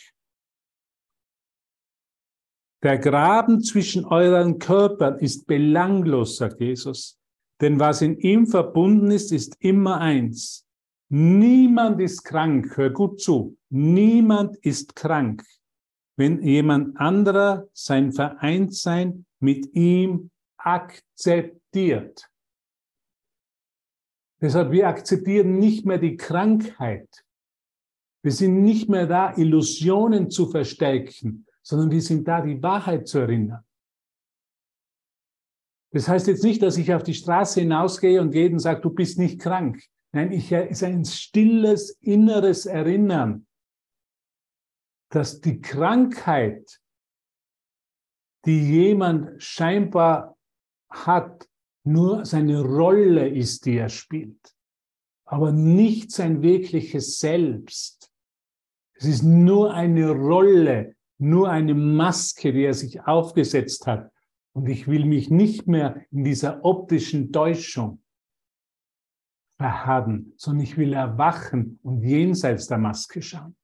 A: Der Graben zwischen euren Körpern ist belanglos, sagt Jesus. Denn was in ihm verbunden ist, ist immer eins. Niemand ist krank, hör gut zu. Niemand ist krank, wenn jemand anderer sein Vereintsein mit ihm akzeptiert. Deshalb, wir akzeptieren nicht mehr die Krankheit. Wir sind nicht mehr da, Illusionen zu verstärken, sondern wir sind da, die Wahrheit zu erinnern. Das heißt jetzt nicht, dass ich auf die Straße hinausgehe und jedem sage, du bist nicht krank. Nein, ich ist ein stilles inneres Erinnern, dass die Krankheit, die jemand scheinbar hat, nur seine Rolle ist, die er spielt, aber nicht sein wirkliches Selbst. Es ist nur eine Rolle, nur eine Maske, die er sich aufgesetzt hat. Und ich will mich nicht mehr in dieser optischen Täuschung verharren, sondern ich will erwachen und jenseits der Maske schauen.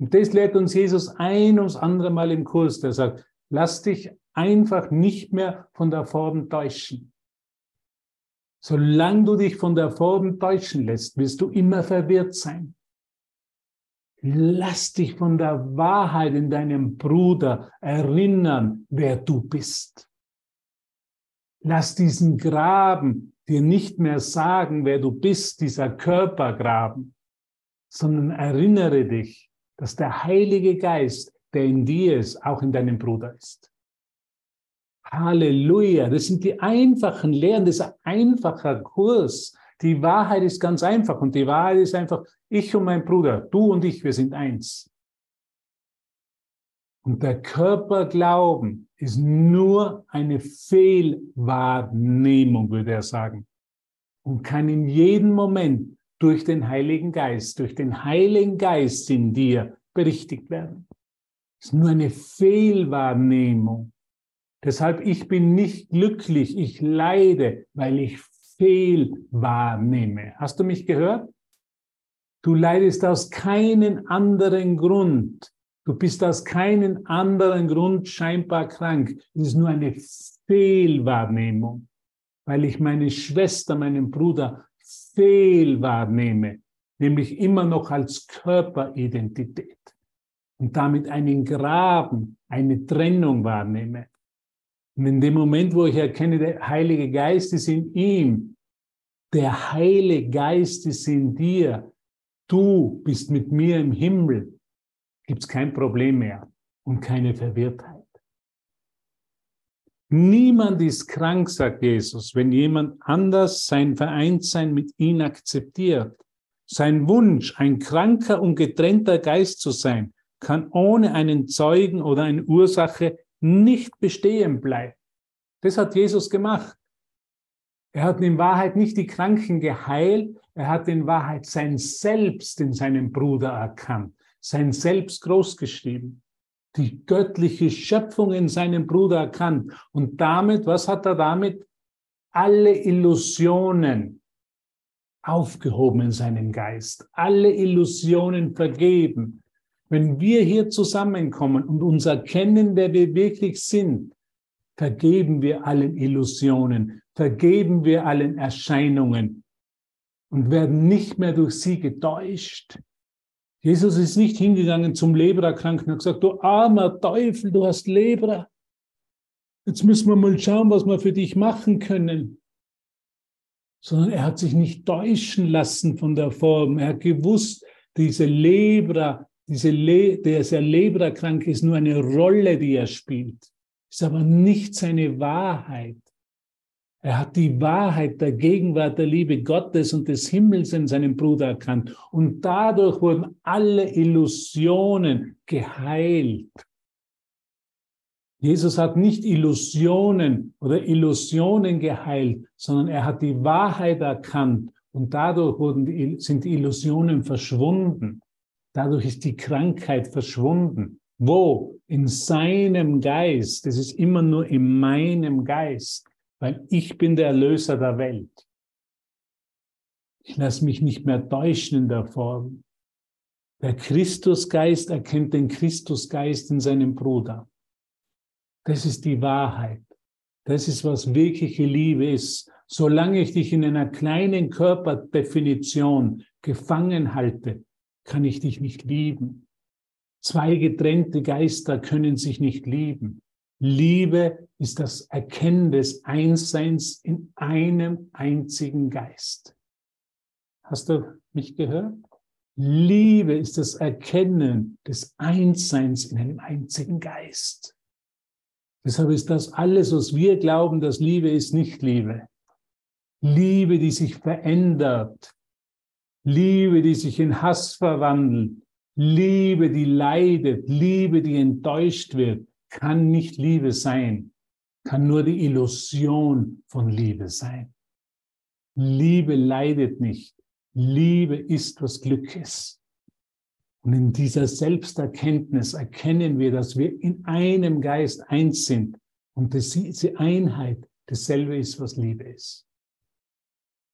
A: Und das lehrt uns Jesus ein ums andere Mal im Kurs. Der sagt, lass dich einfach nicht mehr von der Form täuschen. Solange du dich von der Form täuschen lässt, wirst du immer verwirrt sein. Lass dich von der Wahrheit in deinem Bruder erinnern, wer du bist. Lass diesen Graben dir nicht mehr sagen, wer du bist, dieser Körpergraben, sondern erinnere dich, dass der Heilige Geist, der in dir ist, auch in deinem Bruder ist. Halleluja, das sind die einfachen Lehren, das ist ein einfacher Kurs. Die Wahrheit ist ganz einfach und die Wahrheit ist einfach, ich und mein Bruder, du und ich, wir sind eins. Und der Körperglauben ist nur eine Fehlwahrnehmung, würde er sagen. Und kann in jedem Moment durch den Heiligen Geist, durch den Heiligen Geist in dir berichtigt werden. Es ist nur eine Fehlwahrnehmung. Deshalb, ich bin nicht glücklich, ich leide, weil ich fehlwahrnehme. Hast du mich gehört? Du leidest aus keinem anderen Grund. Du bist aus keinem anderen Grund scheinbar krank. Es ist nur eine Fehlwahrnehmung, weil ich meine Schwester, meinen Bruder fehlwahrnehme, nämlich immer noch als Körperidentität und damit einen Graben, eine Trennung wahrnehme. Und in dem Moment, wo ich erkenne, der Heilige Geist ist in ihm, der Heilige Geist ist in dir, du bist mit mir im Himmel, gibt es kein Problem mehr und keine Verwirrtheit. Niemand ist krank, sagt Jesus, wenn jemand anders sein Vereintsein mit ihm akzeptiert. Sein Wunsch, ein kranker und getrennter Geist zu sein, kann ohne einen Zeugen oder eine Ursache nicht bestehen bleiben. Das hat Jesus gemacht. Er hat in Wahrheit nicht die Kranken geheilt, er hat in Wahrheit sein Selbst in seinem Bruder erkannt, sein Selbst großgeschrieben, die göttliche Schöpfung in seinem Bruder erkannt. Und damit, was hat er damit? Alle Illusionen aufgehoben in seinem Geist, alle Illusionen vergeben, wenn wir hier zusammenkommen und uns erkennen, wer wir wirklich sind, vergeben wir allen Illusionen, vergeben wir allen Erscheinungen und werden nicht mehr durch sie getäuscht. Jesus ist nicht hingegangen zum Lebererkranken und gesagt, du armer Teufel, du hast Leber. jetzt müssen wir mal schauen, was wir für dich machen können. Sondern er hat sich nicht täuschen lassen von der Form. Er hat gewusst, diese Lebra, diese Le der sehr Lebra-krank ist, nur eine Rolle, die er spielt. Ist aber nicht seine Wahrheit. Er hat die Wahrheit der Gegenwart der Liebe Gottes und des Himmels in seinem Bruder erkannt. Und dadurch wurden alle Illusionen geheilt. Jesus hat nicht Illusionen oder Illusionen geheilt, sondern er hat die Wahrheit erkannt und dadurch wurden die, sind die Illusionen verschwunden. Dadurch ist die Krankheit verschwunden. Wo? In seinem Geist. Das ist immer nur in meinem Geist weil ich bin der Erlöser der Welt. Ich lasse mich nicht mehr täuschen in der Form. Der Christusgeist erkennt den Christusgeist in seinem Bruder. Das ist die Wahrheit. Das ist, was wirkliche Liebe ist. Solange ich dich in einer kleinen Körperdefinition gefangen halte, kann ich dich nicht lieben. Zwei getrennte Geister können sich nicht lieben. Liebe ist das Erkennen des Einsseins in einem einzigen Geist. Hast du mich gehört? Liebe ist das Erkennen des Einsseins in einem einzigen Geist. Deshalb ist das alles, was wir glauben, dass Liebe ist, nicht Liebe. Liebe, die sich verändert. Liebe, die sich in Hass verwandelt. Liebe, die leidet. Liebe, die enttäuscht wird kann nicht Liebe sein, kann nur die Illusion von Liebe sein. Liebe leidet nicht. Liebe ist, was Glück ist. Und in dieser Selbsterkenntnis erkennen wir, dass wir in einem Geist eins sind und dass diese Einheit dasselbe ist, was Liebe ist.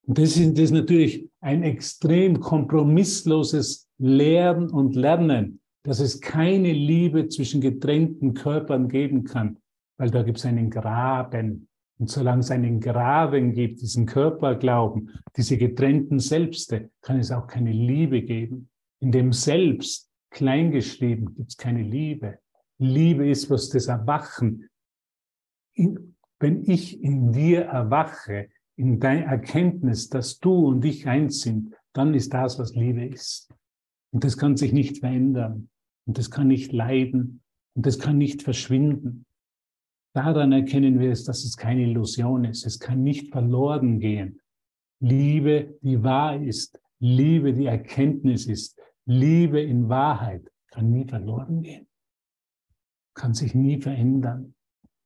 A: Und das ist, natürlich ein extrem kompromissloses Lehren und Lernen, dass es keine Liebe zwischen getrennten Körpern geben kann, weil da gibt es einen Graben. Und solange es einen Graben gibt, diesen Körperglauben, diese getrennten Selbste, kann es auch keine Liebe geben. In dem Selbst, kleingeschrieben, gibt es keine Liebe. Liebe ist, was das Erwachen. In, wenn ich in dir erwache, in deiner Erkenntnis, dass du und ich eins sind, dann ist das, was Liebe ist. Und das kann sich nicht verändern. Und das kann nicht leiden und das kann nicht verschwinden. Daran erkennen wir es, dass es keine Illusion ist. Es kann nicht verloren gehen. Liebe, die wahr ist, Liebe, die Erkenntnis ist, Liebe in Wahrheit kann nie verloren gehen, kann sich nie verändern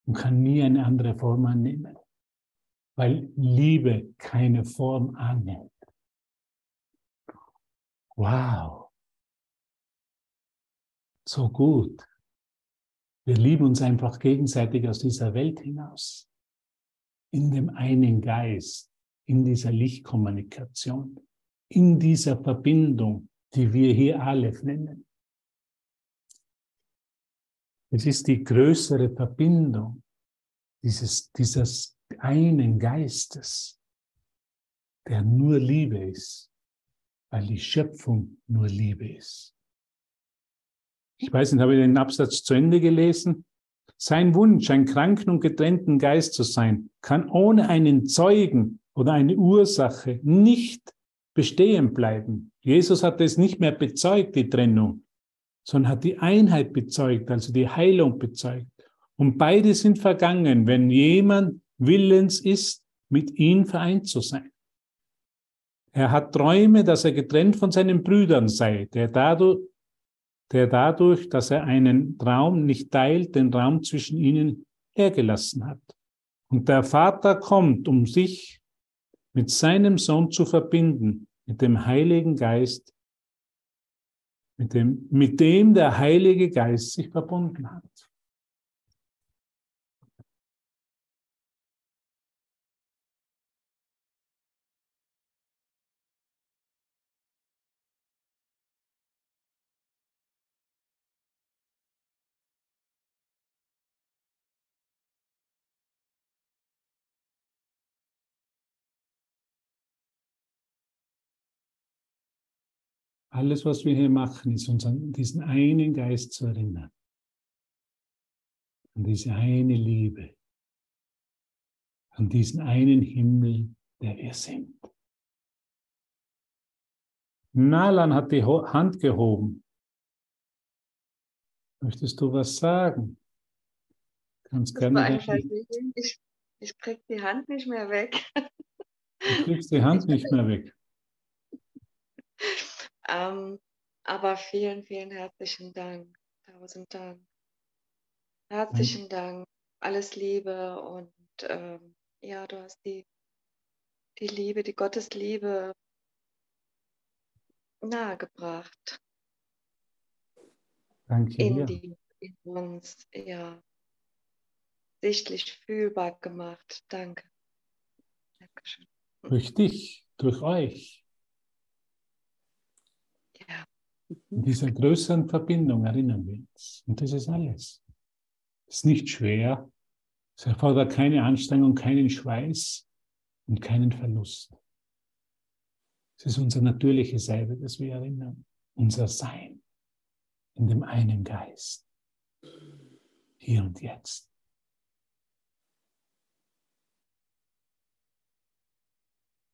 A: und kann nie eine andere Form annehmen, weil Liebe keine Form annimmt. Wow so gut. Wir lieben uns einfach gegenseitig aus dieser Welt hinaus. In dem einen Geist, in dieser Lichtkommunikation, in dieser Verbindung, die wir hier Aleph nennen. Es ist die größere Verbindung dieses, dieses einen Geistes, der nur Liebe ist, weil die Schöpfung nur Liebe ist. Ich weiß nicht, habe ich den Absatz zu Ende gelesen? Sein Wunsch, ein kranken und getrennten Geist zu sein, kann ohne einen Zeugen oder eine Ursache nicht bestehen bleiben. Jesus hat es nicht mehr bezeugt, die Trennung, sondern hat die Einheit bezeugt, also die Heilung bezeugt. Und beide sind vergangen, wenn jemand willens ist, mit ihm vereint zu sein. Er hat Träume, dass er getrennt von seinen Brüdern sei, der dadurch der dadurch, dass er einen Traum nicht teilt, den Raum zwischen ihnen hergelassen hat. Und der Vater kommt, um sich mit seinem Sohn zu verbinden, mit dem Heiligen Geist, mit dem, mit dem der Heilige Geist sich verbunden hat. Alles, was wir hier machen, ist uns an diesen einen Geist zu erinnern. An diese eine Liebe, an diesen einen Himmel, der wir sind. Nalan hat die Hand gehoben. Möchtest du was sagen?
B: Kannst das gerne. Ich, ich krieg die Hand nicht mehr weg.
A: Du kriegst die Hand nicht mehr weg.
B: ähm, aber vielen, vielen herzlichen Dank. Tausend Dank. Herzlichen Dank. Alles Liebe und ähm, ja, du hast die, die Liebe, die Gottesliebe nahegebracht.
A: Danke
B: in. Die, in uns, ja, sichtlich fühlbar gemacht. Danke.
A: Dankeschön. Durch dich, durch euch. In dieser größeren Verbindung erinnern wir uns. Und das ist alles. Es ist nicht schwer. Es erfordert keine Anstrengung, keinen Schweiß und keinen Verlust. Es ist unser natürliches Selbe, das wir erinnern. Unser Sein in dem einen Geist. Hier und jetzt.